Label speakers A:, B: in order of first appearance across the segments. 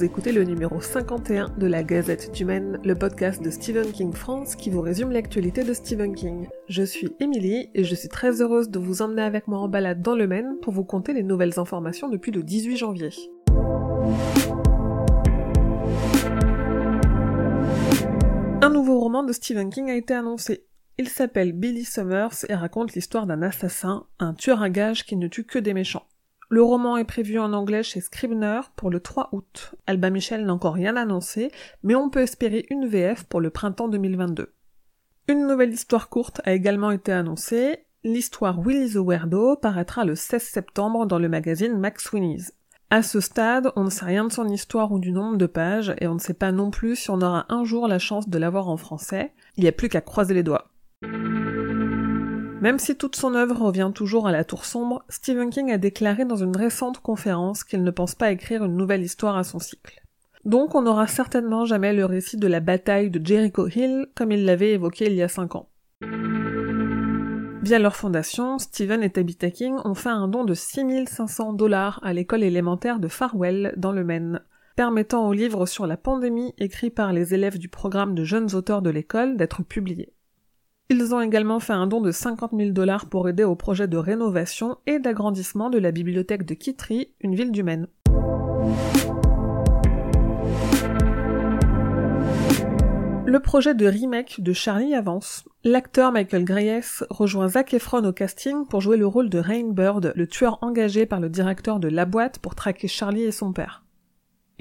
A: vous écoutez le numéro 51 de la Gazette du Maine, le podcast de Stephen King France qui vous résume l'actualité de Stephen King. Je suis Émilie et je suis très heureuse de vous emmener avec moi en balade dans le Maine pour vous conter les nouvelles informations depuis le 18 janvier. Un nouveau roman de Stephen King a été annoncé. Il s'appelle Billy Summers et raconte l'histoire d'un assassin, un tueur à gages qui ne tue que des méchants. Le roman est prévu en anglais chez Scribner pour le 3 août. Alba Michel n'a encore rien annoncé, mais on peut espérer une VF pour le printemps 2022. Une nouvelle histoire courte a également été annoncée. L'histoire Willy the paraîtra le 16 septembre dans le magazine Max Sweeney's. À ce stade, on ne sait rien de son histoire ou du nombre de pages, et on ne sait pas non plus si on aura un jour la chance de l'avoir en français. Il n'y a plus qu'à croiser les doigts. Même si toute son œuvre revient toujours à la tour sombre, Stephen King a déclaré dans une récente conférence qu'il ne pense pas écrire une nouvelle histoire à son cycle. Donc on n'aura certainement jamais le récit de la bataille de Jericho Hill comme il l'avait évoqué il y a cinq ans. Via leur fondation, Stephen et Tabitha King ont fait un don de 6500 dollars à l'école élémentaire de Farwell dans le Maine, permettant au livre sur la pandémie écrit par les élèves du programme de jeunes auteurs de l'école d'être publié. Ils ont également fait un don de 50 000 dollars pour aider au projet de rénovation et d'agrandissement de la bibliothèque de Kitry, une ville du Maine. Le projet de remake de Charlie avance. L'acteur Michael Greyes rejoint Zac Efron au casting pour jouer le rôle de Rainbird, le tueur engagé par le directeur de La Boîte pour traquer Charlie et son père.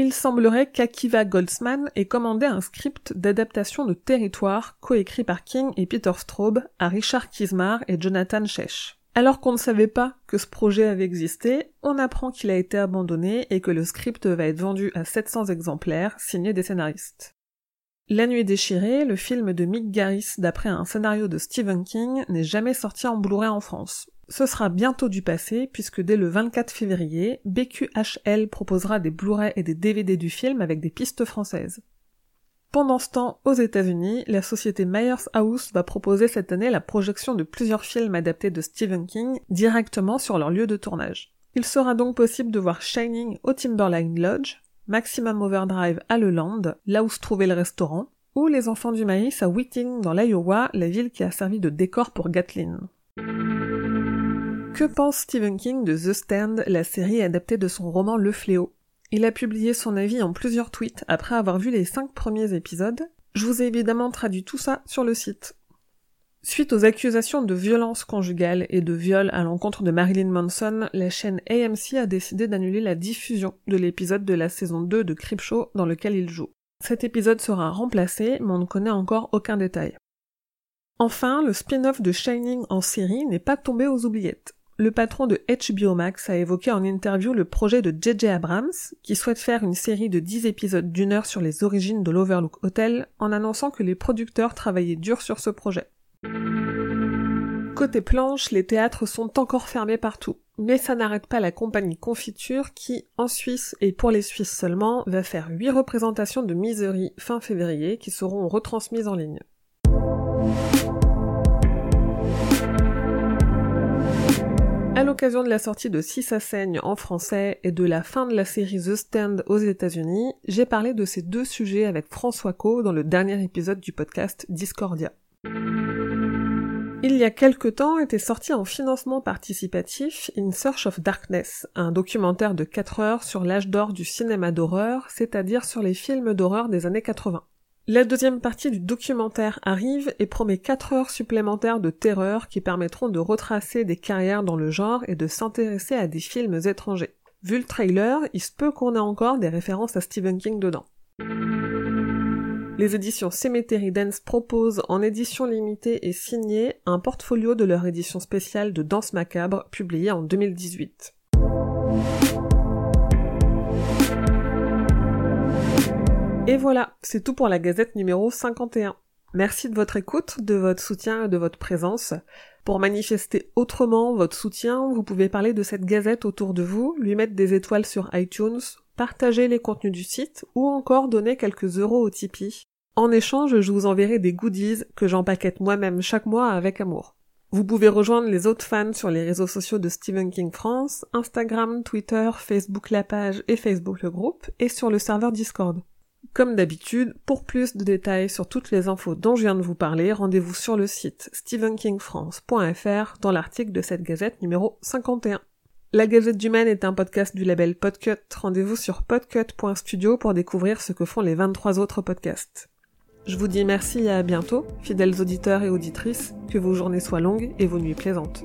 A: Il semblerait qu'Akiva Goldsman ait commandé un script d'adaptation de Territoire coécrit par King et Peter Straub à Richard Kismar et Jonathan Shesh. Alors qu'on ne savait pas que ce projet avait existé, on apprend qu'il a été abandonné et que le script va être vendu à 700 exemplaires signés des scénaristes. La nuit déchirée, le film de Mick Garris d'après un scénario de Stephen King, n'est jamais sorti en Blu-ray en France. Ce sera bientôt du passé puisque dès le 24 février, BQHL proposera des Blu-ray et des DVD du film avec des pistes françaises. Pendant ce temps, aux États-Unis, la société Myers House va proposer cette année la projection de plusieurs films adaptés de Stephen King directement sur leur lieu de tournage. Il sera donc possible de voir Shining au Timberline Lodge, Maximum Overdrive à Le Land, là où se trouvait le restaurant, ou Les Enfants du Maïs à Whiting dans l'Iowa, la ville qui a servi de décor pour Gatlin. Que pense Stephen King de The Stand, la série adaptée de son roman Le Fléau? Il a publié son avis en plusieurs tweets après avoir vu les cinq premiers épisodes. Je vous ai évidemment traduit tout ça sur le site. Suite aux accusations de violence conjugale et de viol à l'encontre de Marilyn Manson, la chaîne AMC a décidé d'annuler la diffusion de l'épisode de la saison 2 de Creepshow dans lequel il joue. Cet épisode sera remplacé, mais on ne connaît encore aucun détail. Enfin, le spin-off de Shining en série n'est pas tombé aux oubliettes le patron de HBO Max a évoqué en interview le projet de J.J. Abrams, qui souhaite faire une série de 10 épisodes d'une heure sur les origines de l'Overlook Hotel, en annonçant que les producteurs travaillaient dur sur ce projet. Côté planche, les théâtres sont encore fermés partout. Mais ça n'arrête pas la compagnie Confiture qui, en Suisse et pour les Suisses seulement, va faire 8 représentations de Misery fin février qui seront retransmises en ligne. L'occasion de la sortie de Si ça saigne en français et de la fin de la série The Stand aux États-Unis, j'ai parlé de ces deux sujets avec François Co dans le dernier épisode du podcast Discordia. Il y a quelque temps était sorti en financement participatif In Search of Darkness, un documentaire de 4 heures sur l'âge d'or du cinéma d'horreur, c'est-à-dire sur les films d'horreur des années 80. La deuxième partie du documentaire arrive et promet 4 heures supplémentaires de terreur qui permettront de retracer des carrières dans le genre et de s'intéresser à des films étrangers. Vu le trailer, il se peut qu'on ait encore des références à Stephen King dedans. Les éditions Cemetery Dance proposent en édition limitée et signée un portfolio de leur édition spéciale de Danse Macabre publié en 2018. Et voilà, c'est tout pour la gazette numéro 51. Merci de votre écoute, de votre soutien et de votre présence. Pour manifester autrement votre soutien, vous pouvez parler de cette gazette autour de vous, lui mettre des étoiles sur iTunes, partager les contenus du site ou encore donner quelques euros au Tipeee. En échange, je vous enverrai des goodies que j'empaquette moi-même chaque mois avec amour. Vous pouvez rejoindre les autres fans sur les réseaux sociaux de Stephen King France, Instagram, Twitter, Facebook la page et Facebook le groupe, et sur le serveur Discord. Comme d'habitude, pour plus de détails sur toutes les infos dont je viens de vous parler, rendez-vous sur le site stephenkingfrance.fr dans l'article de cette gazette numéro 51. La Gazette du Maine est un podcast du label Podcut. Rendez-vous sur podcut.studio pour découvrir ce que font les 23 autres podcasts. Je vous dis merci et à bientôt, fidèles auditeurs et auditrices, que vos journées soient longues et vos nuits plaisantes.